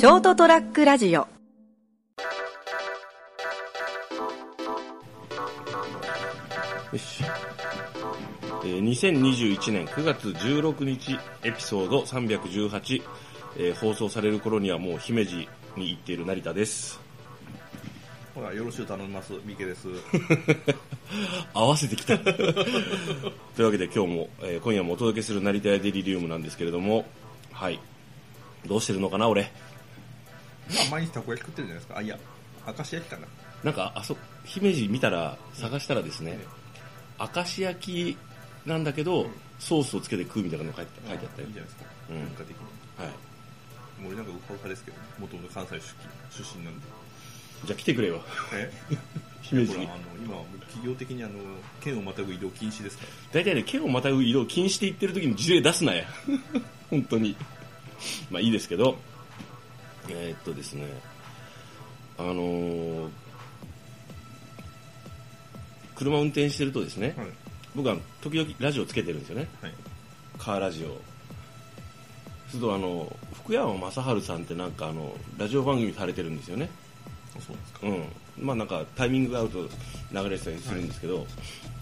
ショートトラックラジオよし。えー2021年9月16日エピソード318、えー放送される頃にはもう姫路に行っている成田です。ほら、よろしゅう頼みます。三池です。合わせてきた。というわけで今日も、えー今夜もお届けする成田屋デリリウムなんですけれども、はい。どうしてるのかな、俺？まあ、毎日たこ焼き食ってるじゃないですか。あ、いや、明石焼きかな。なんか、あそ、姫路見たら、探したらですね、え明石焼きなんだけど、ソースをつけて食うみたいなの書いて書いてあったよいい。じゃないですか。うん文化的に。はい。もう俺なんかウハウハですけど、もともと関西出出身なんで。じゃあ来てくれよ。え？姫路にほら、あの、今、企業的にあの、県をまたぐ移動禁止ですから。大体ね、県をまたぐ移動禁止で言ってる時に事例出すなや。本当に。まあいいですけど、えーっとですね、あのー車運転してるとですね、はい。僕は時々ラジオつけてるんですよね。はい。カーラジオ。するとあの、福山雅治さんってなんかあの、ラジオ番組されてるんですよね。あそうですか。うん。まあなんかタイミングが合うと流れてたりするんですけど、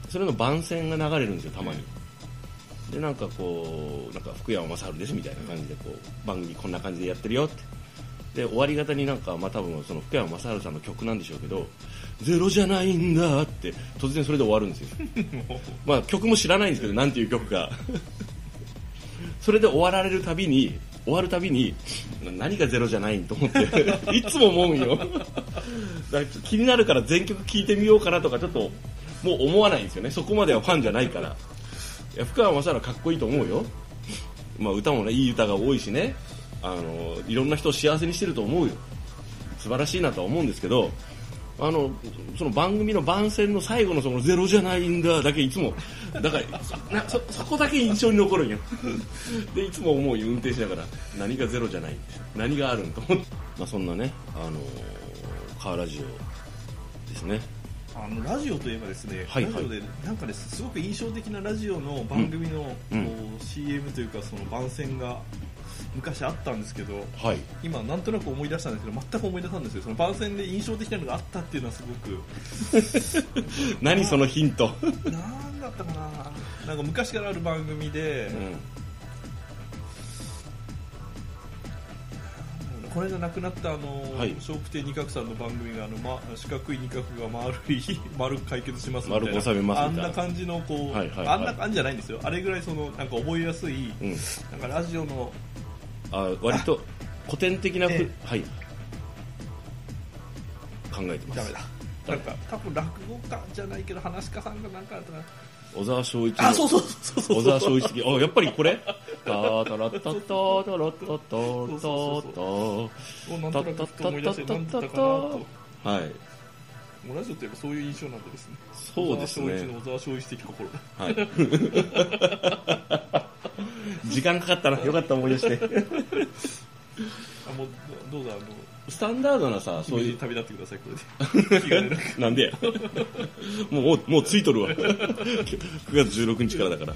それの番宣が流れるんですよ、たまに。で、なんかこう、なんか福山雅治ですみたいな感じでこう、番組こんな感じでやってるよって。で、終わり方になんか、まあ多分その福山雅治さんの曲なんでしょうけど、ゼロじゃないんだって、突然それで終わるんですよ。まあ曲も知らないんですけど、なんていう曲か。それで終わられるたびに、終わるたびに、何がゼロじゃないんと思って、いつも思うんよ。だから気になるから全曲聴いてみようかなとかちょっと、もう思わないんですよね。そこまではファンじゃないから。いや、福山雅治はかっこいいと思うよ。まあ歌もね、いい歌が多いしね、あの、いろんな人を幸せにしてると思うよ。素晴らしいなとは思うんですけど、あの、その番組の番宣の最後のそのゼロじゃないんだだけいつも、だから、なそ、そこだけ印象に残るんよ。で、いつも思うよ、運転しながら、何がゼロじゃないん何があるんと思って。まあそんなね、あのカーラジオですね。あのラジオといえばですね、はいはいラジオでなんかねすごく印象的なラジオの番組の、うん CM というかその番宣が昔あったんですけどはい。今なんとなく思い出したんですけど全く思い出さんですよ。その番宣で印象的なのがあったっていうのはすごく。何そのヒント？なんだったかな。なんか昔からある番組で、うん。この間亡くなったあの、はい。笑福亭二角さんの番組があの、ま、四角い二角が丸い 丸く解決しますみたいな。丸めますあんな感じのこう、はいはいはい。あんな感じじゃないんですよ。あれぐらいそのなんか覚えやすい、うん。なんかラジオのあ割と古典的なふ、えはい。考えてます。ダメだなんか多分落語家じゃないけど話し家さんがなんかあったかな小沢昭一の。あそうそうそうそう小沢昭一的。あ、やっぱりこれ？タタラッタタタラッタタタもうなんとなくふと思い出してなんだったかなとタはい。もうラジオといえばそういう印象なんでですねそうですね小沢昭一の小沢昭一的心はい。時間かかったな。よかった思い出して。あもうどうぞあのスタンダードなさ、そういう、旅立ってくださいこれで なんでや。もう、もう、もうついとるわ。9月16日からだから。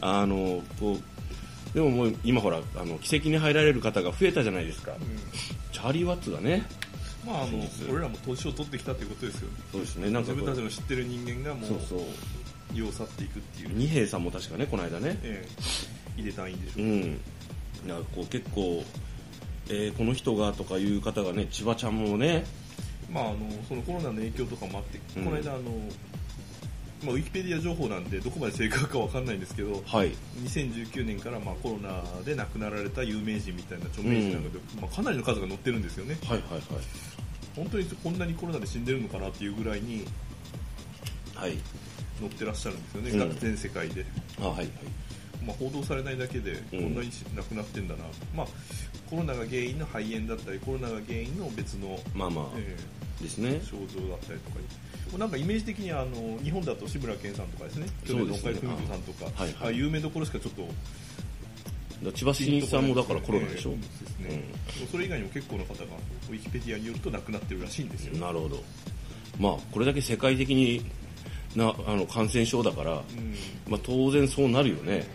あの、こう、でももう今ほら、あの、奇跡に入られる方が増えたじゃないですか。チャーリー・ワッツがね。まああの俺らも年を取ってきたということですよねそうですね、なんか自分たちの知ってる人間がもそうそう。う世を去っていくっていう、二平さんも確かね、この間ね。ええ入れたいんでしょう、うん。なんかこう結構、えーこの人がとかいう方がね、千葉ちゃんもね、まああのそのコロナの影響とかもあって、うんこの間あのまあ、ウィキペディア情報なんでどこまで正確かわかんないんですけどはい。2019年からまあコロナで亡くなられた有名人みたいな著名人なんかで、まあ、かなりの数が載ってるんですよねはいはい本当にこんなにコロナで死んでるのかなっていうぐらいにはい。はい。載ってらっしゃるんですよね、うん全世界で、あ、はいはい。まあ、報道されないだけでこうん。んなに亡くなってんだな、まあ、コロナが原因の肺炎だったりコロナが原因の別の、まあまあ、えですね。ー。症状だったりとか。なんかイメージ的にあの日本だと志村けんさんとかですね。去年の岡井文子さんとか。あはいはい。有名どころしかちょっとだ千葉真一さんもだからコロナでしょえ。ーですね。それ以外にも結構の方がウィキペディアによると亡くなってるらしいんですよ、なるほど。まあ、これだけ世界的になあの感染症だから、うん。まあ、当然そうなるよね。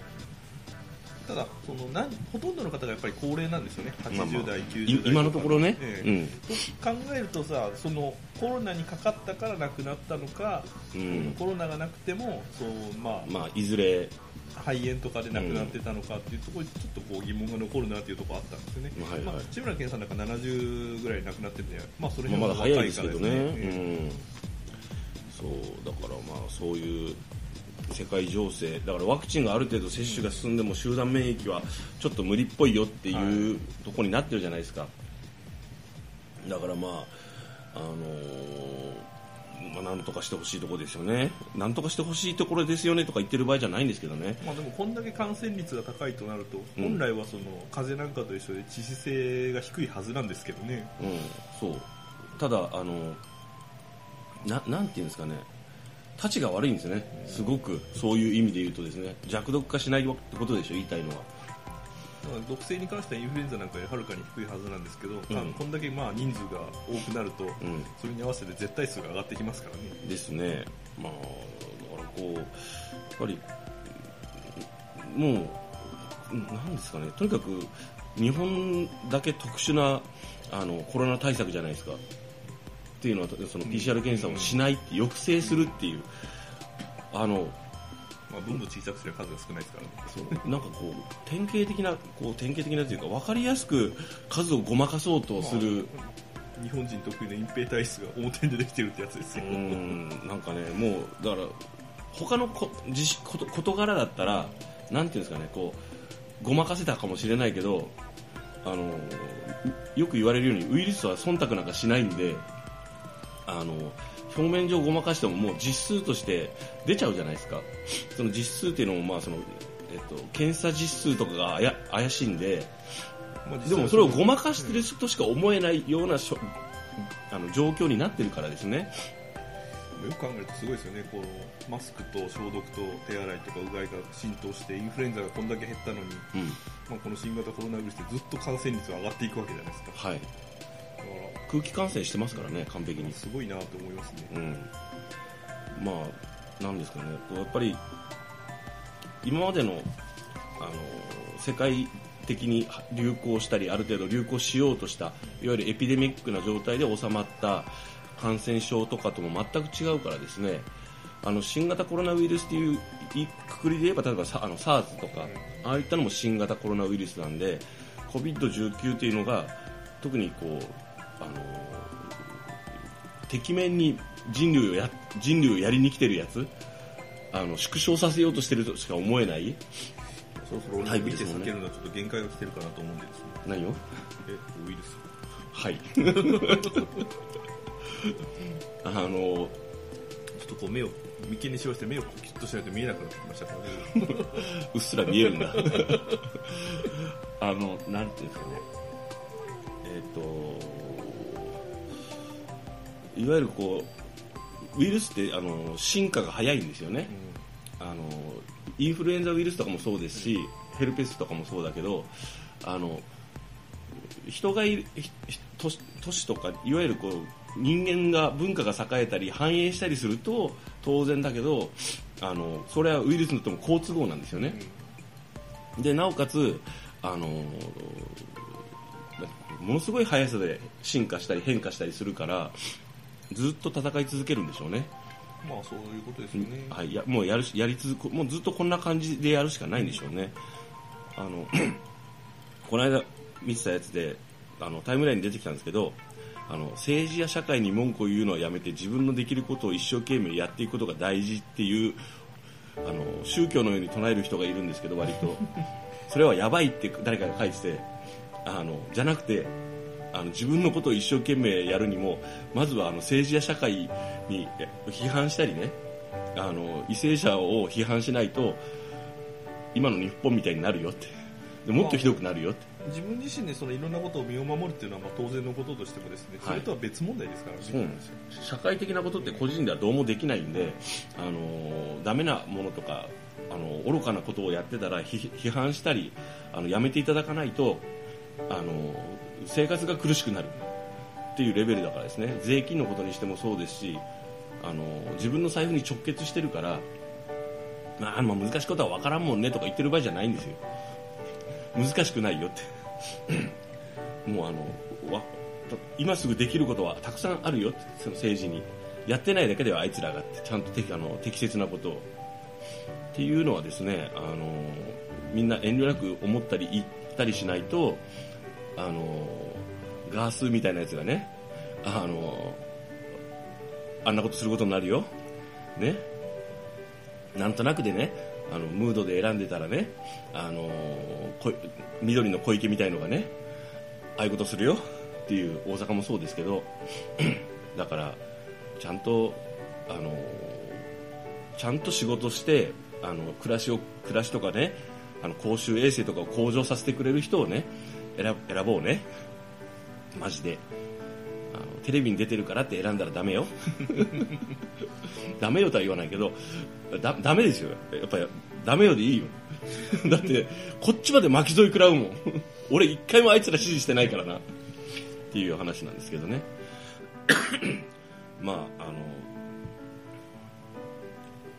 たただそのなんほとんどの方がやっぱり高齢なんですよね。80代、まあまあ。90代い今のところね、ええ。うん。と考えるとさそのコロナにかかったから亡くなったのか、うん。コロナがなくてもそう、まあまあいずれ、肺炎とかで亡くなってたのかっていうところにちょっとこう疑問が残るなっていうところあったんですよね、はいはい。まあ、志村けんさんなんか70ぐらい亡くなってて、まあ、それまあ、まだ早いですけどね、えうん、そうだからまあそういう世界情勢。だからワクチンがある程度接種が進んでも集団免疫はちょっと無理っぽいよっていうところになってるじゃないですか。だからまああのーまあ、なんとかしてほしいところですよね。なんとかしてほしいところですよねとか言ってる場合じゃないんですけどね。まあ、でもこんだけ感染率が高いとなると、うん。本来はその風邪なんかと一緒で致死性が低いはずなんですけどね、うん、そう。ただあのななんていうんですかねたちが悪いんですよね。すごくそういう意味で言うとですね。弱毒化しないってことでしょ言いたいのは。毒性に関してはインフルエンザなんかよりはるかに低いはずなんですけど、まあうんこんだけまあ人数が多くなると、ん。それに合わせて絶対数が上がってきますからね。ですね。まあだからこうやっぱりもううんなんですかね。とにかく日本だけ特殊なあのコロナ対策じゃないですかっていうのはその PCR 検査をしないって抑制するっていうあのまあ、どんどん小さくすれば数が少ないですからね。そうなんかこう典型的なこう典型的なというか分かりやすく数をごまかそうとする、日本人得意の隠蔽体質が表に出てきてるってやつですうよ。んなんかねもうだから他のこ事こと事柄だったらなんていうんですかねこうごまかせたかもしれないけどあのよく言われるようにウイルスは忖度なんかしないんであの表面上ごまかしてももう実数として出ちゃうじゃないですか その実数っていうのもまあその、えっと、検査実数とかが怪しいんでまあでもそれをごまかしてるとしか思えないようなしょあの状況になってるからですね。よく考えるとすごいですよね。このマスクと消毒と手洗いとかうがいが浸透してインフルエンザがこんだけ減ったのに、うんまあ、この新型コロナウイルスでずっと感染率が上がっていくわけじゃないですか。はい、空気感染してますからね、完璧にら、。すごいなと思いますね。うん、まあ、なんですかね、やっぱり今までのあの世界的に流行したり、ある程度流行しようとした、いわゆるエピデミックな状態で収まった感染症とかとも全く違うからですね、あの新型コロナウイルスっていういくくりで言えば、例えばさあの SARS とか、ああいったのも新型コロナウイルスなんで、COVID-19 っていうのが特にこう、あの敵面に人類をや人類をやりに来てるやつあの縮小させようとしてるとしか思えないそろそろ俺タイも見て避けるのはちょっと限界が来てるかなと思うんでですね。何を？え、ウイルス。はい あのちょっとこう目を眉間にしわして目をキュッとしないと見えなくなってきましたからね。うっすら見えるんだ あのなんていうんですかねえっ、といわゆるこうウイルスってあの進化が早いんですよね、あのインフルエンザウイルスとかもそうですし、ヘルペスとかもそうだけどあの人がい都市都市とかいわゆるこう人間が文化が栄えたり繁栄したりすると当然だけどあのそれはウイルスにとっても好都合なんですよね。でなおかつあのものすごい速さで進化したり変化したりするからずっと戦い続けるんでしょうね。まあそういうことですよね。はい、やもうやるしやり続くもうずっとこんな感じでやるしかないんでしょうね。あの この間見てたやつであのタイムラインに出てきたんですけどあの政治や社会に文句を言うのはやめて自分のできることを一生懸命やっていくことが大事っていうあの宗教のように唱える人がいるんですけど割とそれはやばいって誰かが書いててあのじゃなくてあの自分のことを一生懸命やるにもまずはあの政治や社会にえ批判したりねあの為政者を批判しないと今の日本みたいになるよって。でもっとひどくなるよって。自分自身でそのいろんなことを身を守るっていうのはまあ当然のこととしてもですね、はい。それとは別問題ですからね。そうなんですよ。社会的なことって個人ではどうもできないんで、あのダメなものとかあの愚かなことをやってたら批批判したりあのやめていただかないとあの生活が苦しくなるっていうレベルだからですね。税金のことにしてもそうですしあの自分の財布に直結してるから、まあ、まあ難しいことは分からんもんねとか言ってる場合じゃないんですよ。難しくないよって。もうあのわ今すぐできることはたくさんあるよって。その政治に。やってないだけではあいつらがって。ちゃんと適あの適切なことを。っていうのはですねあのみんな遠慮なく思ったり言ったりしないとあのガースみたいなやつがねあのあんなことすることになるよ。ね。なんとなくでねあのムードで選んでたらねあの緑の小池みたいのがねああいうことするよ。っていう大阪もそうですけど だからちゃんとあのちゃんと仕事してあの暮らしを暮らしとかねあの公衆衛生とかを向上させてくれる人をね選選ぼうね。マジで。あのテレビに出てるからって選んだらダメよ。ダメよとは言わないけどだダメですよ。やっぱりダメよでいいよ。だってこっちまで巻き添え食らうもん。俺一回もあいつら支持してないからな。っていう話なんですけどね。まああの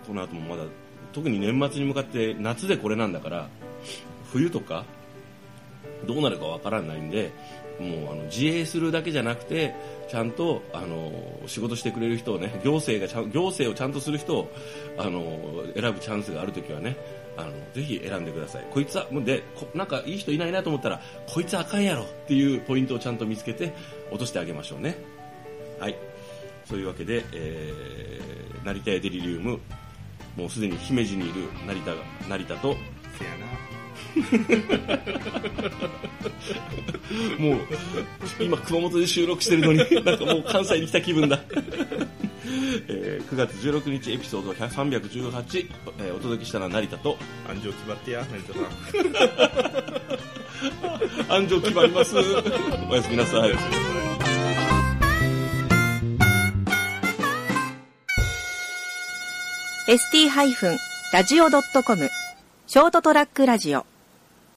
この後もまだ特に年末に向かって夏でこれなんだから冬とかどうなるかわからないんでもうあの自衛するだけじゃなくてちゃんとあの仕事してくれる人をね行政がちゃ行政をちゃんとする人をあの選ぶチャンスがあるときはねあのぜひ選んでください。こいつはでこなんかいい人いないなと思ったらこいつあかんやろっていうポイントをちゃんと見つけて落としてあげましょうね。はい。そういうわけで、えー、成田屋デリリウムもうすでに姫路にいる成田成田とせやな。もう今熊本で収録してるのになんかもう関西に来た気分だ、えー9月16日エピソード318、えーお届けしたのは成田と。安城決まってや成田さん。安城決まります。おやすみなさい。ー ST-radio.com ショートトラックラジオ。